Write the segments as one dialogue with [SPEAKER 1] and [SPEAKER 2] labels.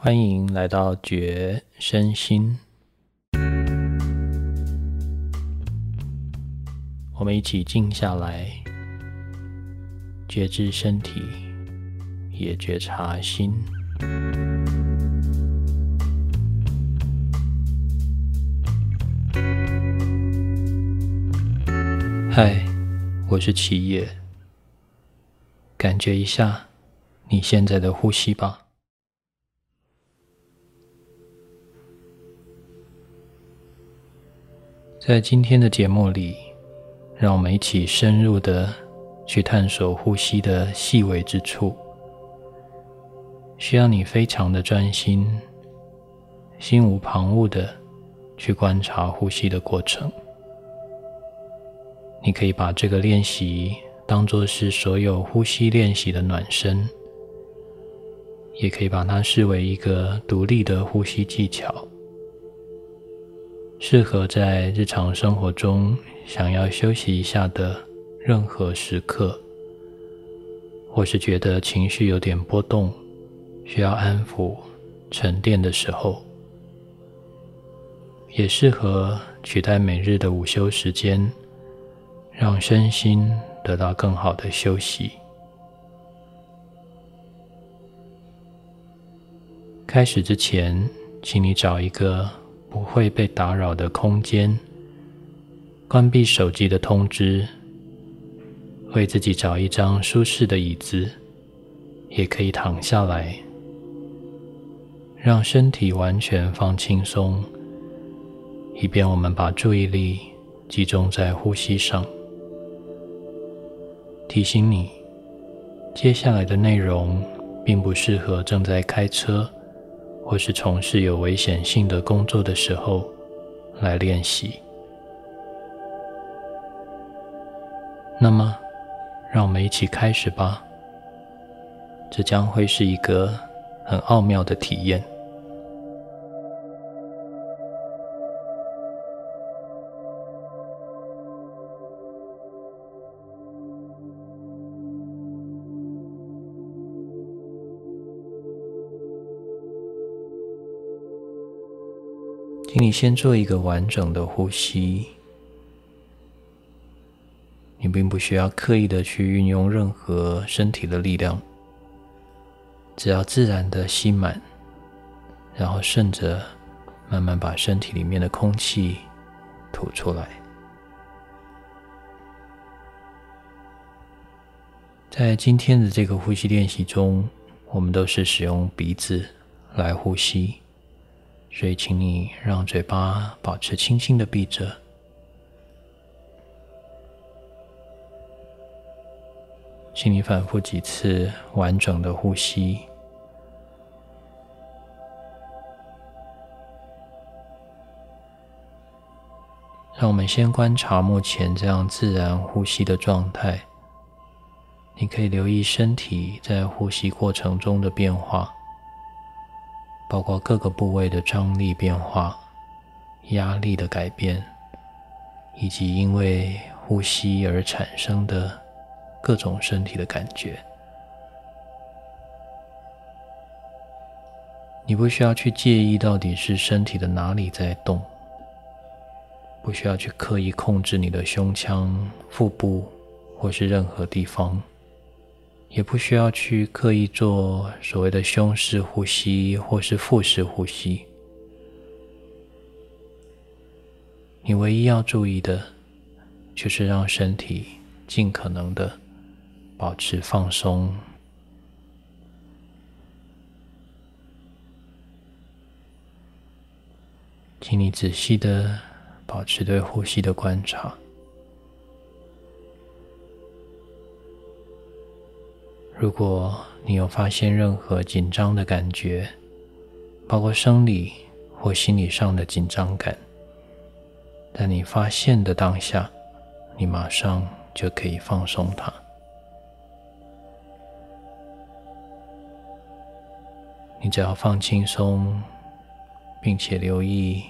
[SPEAKER 1] 欢迎来到觉身心，我们一起静下来，觉知身体，也觉察心。嗨，我是七叶，感觉一下你现在的呼吸吧。在今天的节目里，让我们一起深入的去探索呼吸的细微之处。需要你非常的专心，心无旁骛的去观察呼吸的过程。你可以把这个练习当做是所有呼吸练习的暖身，也可以把它视为一个独立的呼吸技巧。适合在日常生活中想要休息一下的任何时刻，或是觉得情绪有点波动，需要安抚、沉淀的时候，也适合取代每日的午休时间，让身心得到更好的休息。开始之前，请你找一个。不会被打扰的空间，关闭手机的通知，为自己找一张舒适的椅子，也可以躺下来，让身体完全放轻松，以便我们把注意力集中在呼吸上。提醒你，接下来的内容并不适合正在开车。或是从事有危险性的工作的时候来练习。那么，让我们一起开始吧。这将会是一个很奥妙的体验。请你先做一个完整的呼吸，你并不需要刻意的去运用任何身体的力量，只要自然的吸满，然后顺着慢慢把身体里面的空气吐出来。在今天的这个呼吸练习中，我们都是使用鼻子来呼吸。所以，请你让嘴巴保持轻轻的闭着，请你反复几次完整的呼吸。让我们先观察目前这样自然呼吸的状态，你可以留意身体在呼吸过程中的变化。包括各个部位的张力变化、压力的改变，以及因为呼吸而产生的各种身体的感觉。你不需要去介意到底是身体的哪里在动，不需要去刻意控制你的胸腔、腹部或是任何地方。也不需要去刻意做所谓的胸式呼吸或是腹式呼吸，你唯一要注意的，就是让身体尽可能的保持放松，请你仔细的保持对呼吸的观察。如果你有发现任何紧张的感觉，包括生理或心理上的紧张感，在你发现的当下，你马上就可以放松它。你只要放轻松，并且留意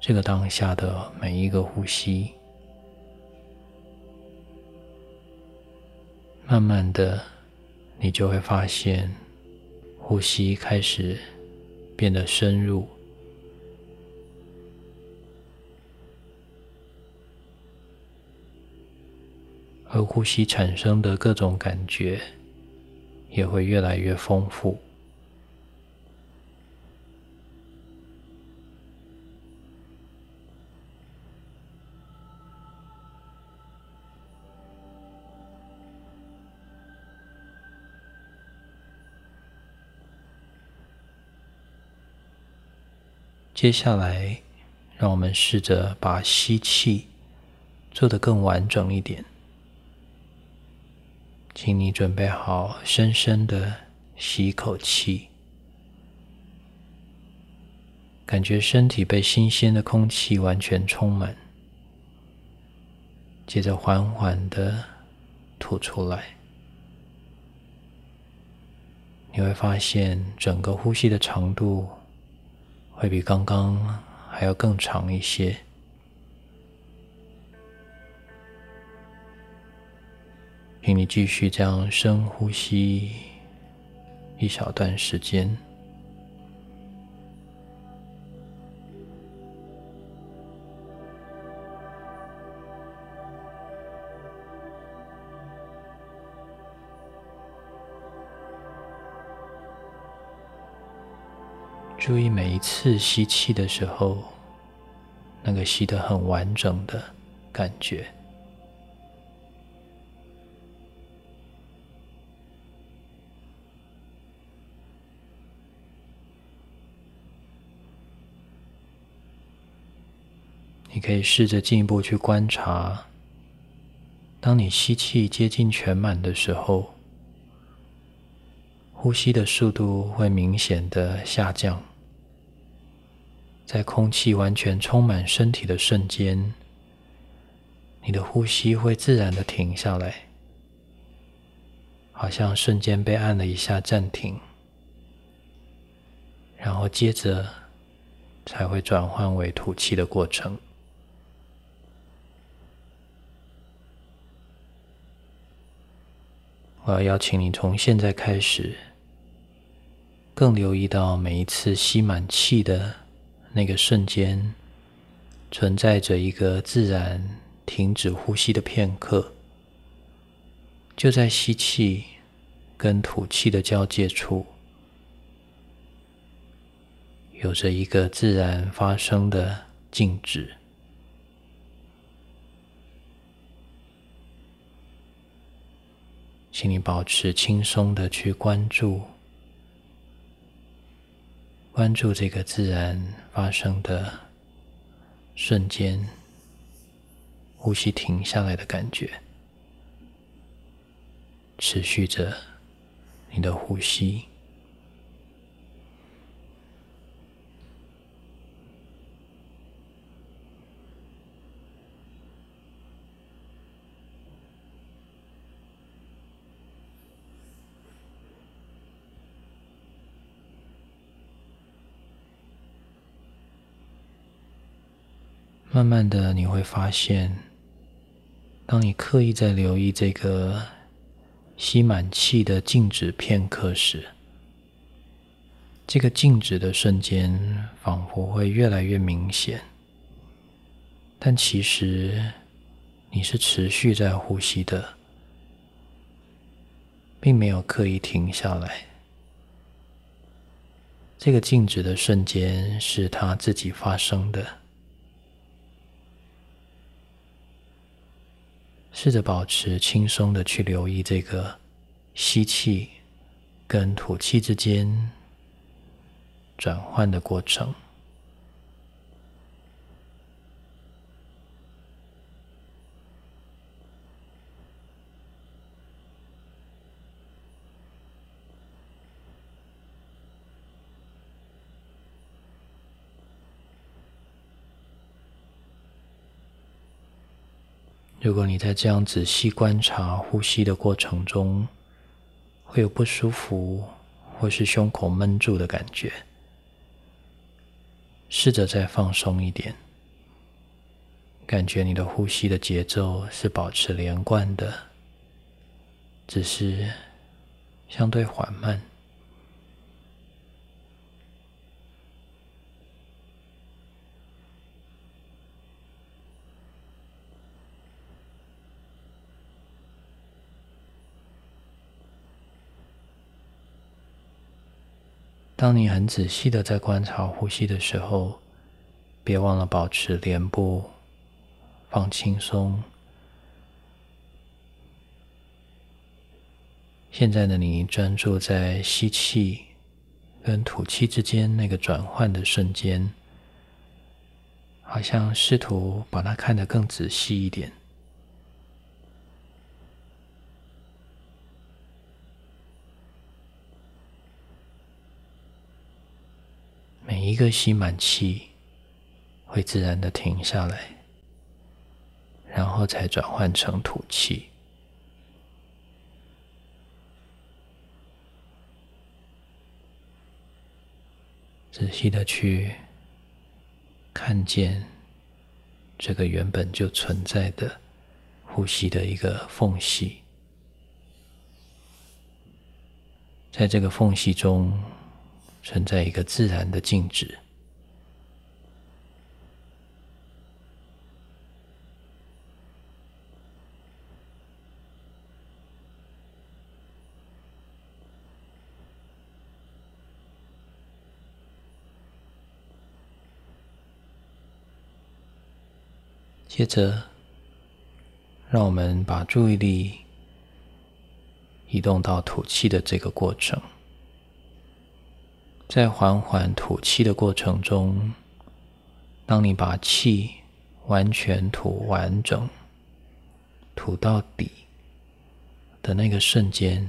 [SPEAKER 1] 这个当下的每一个呼吸，慢慢的。你就会发现，呼吸开始变得深入，而呼吸产生的各种感觉也会越来越丰富。接下来，让我们试着把吸气做得更完整一点。请你准备好，深深的吸一口气，感觉身体被新鲜的空气完全充满。接着缓缓的吐出来，你会发现整个呼吸的长度。会比刚刚还要更长一些，请你继续这样深呼吸一小段时间。注意每一次吸气的时候，那个吸得很完整的感觉。你可以试着进一步去观察，当你吸气接近全满的时候，呼吸的速度会明显的下降。在空气完全充满身体的瞬间，你的呼吸会自然的停下来，好像瞬间被按了一下暂停，然后接着才会转换为吐气的过程。我要邀请你从现在开始，更留意到每一次吸满气的。那个瞬间，存在着一个自然停止呼吸的片刻，就在吸气跟吐气的交界处，有着一个自然发生的静止。请你保持轻松的去关注。关注这个自然发生的瞬间，呼吸停下来的感觉，持续着你的呼吸。慢慢的，你会发现，当你刻意在留意这个吸满气的静止片刻时，这个静止的瞬间仿佛会越来越明显。但其实你是持续在呼吸的，并没有刻意停下来。这个静止的瞬间是它自己发生的。试着保持轻松的去留意这个吸气跟吐气之间转换的过程。如果你在这样仔细观察呼吸的过程中，会有不舒服或是胸口闷住的感觉，试着再放松一点，感觉你的呼吸的节奏是保持连贯的，只是相对缓慢。当你很仔细的在观察呼吸的时候，别忘了保持脸部放轻松。现在的你专注在吸气跟吐气之间那个转换的瞬间，好像试图把它看得更仔细一点。每一个吸满气，会自然的停下来，然后才转换成吐气。仔细的去看见这个原本就存在的呼吸的一个缝隙，在这个缝隙中存在一个自然的静止。接着，让我们把注意力移动到吐气的这个过程。在缓缓吐气的过程中，当你把气完全吐完整、吐到底的那个瞬间，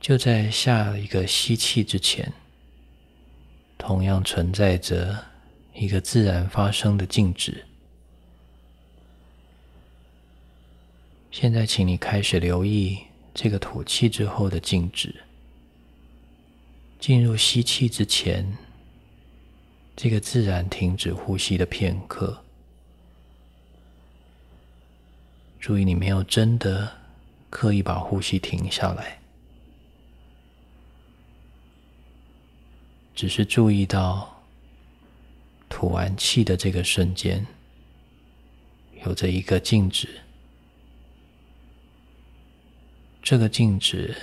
[SPEAKER 1] 就在下一个吸气之前，同样存在着一个自然发生的静止。现在，请你开始留意这个吐气之后的静止。进入吸气之前，这个自然停止呼吸的片刻。注意，你没有真的刻意把呼吸停下来，只是注意到吐完气的这个瞬间，有着一个静止。这个静止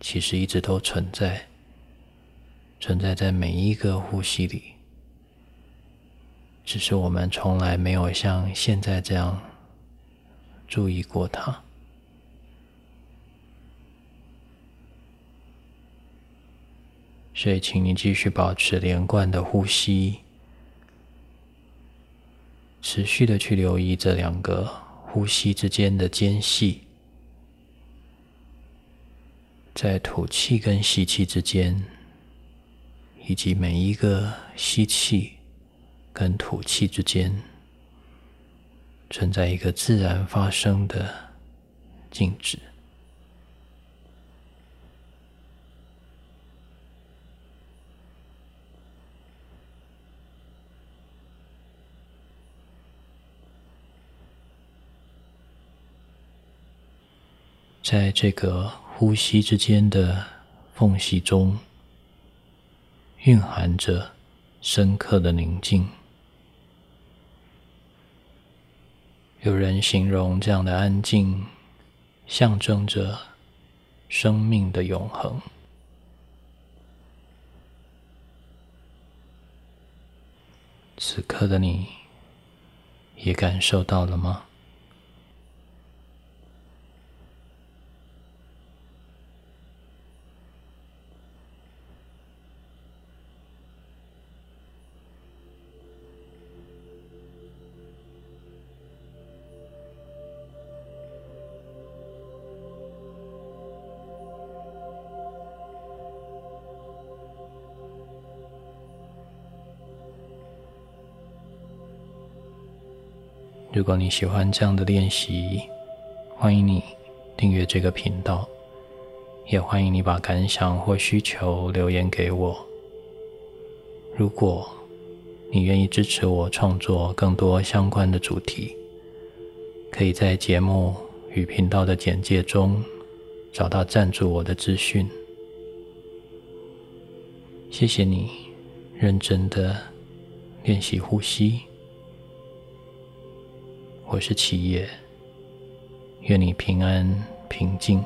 [SPEAKER 1] 其实一直都存在，存在在每一个呼吸里，只是我们从来没有像现在这样注意过它。所以，请你继续保持连贯的呼吸，持续的去留意这两个呼吸之间的间隙。在吐气跟吸气之间，以及每一个吸气跟吐气之间，存在一个自然发生的静止。在这个。呼吸之间的缝隙中，蕴含着深刻的宁静。有人形容这样的安静，象征着生命的永恒。此刻的你，也感受到了吗？如果你喜欢这样的练习，欢迎你订阅这个频道，也欢迎你把感想或需求留言给我。如果你愿意支持我创作更多相关的主题，可以在节目与频道的简介中找到赞助我的资讯。谢谢你认真的练习呼吸。我是七夜，愿你平安平静。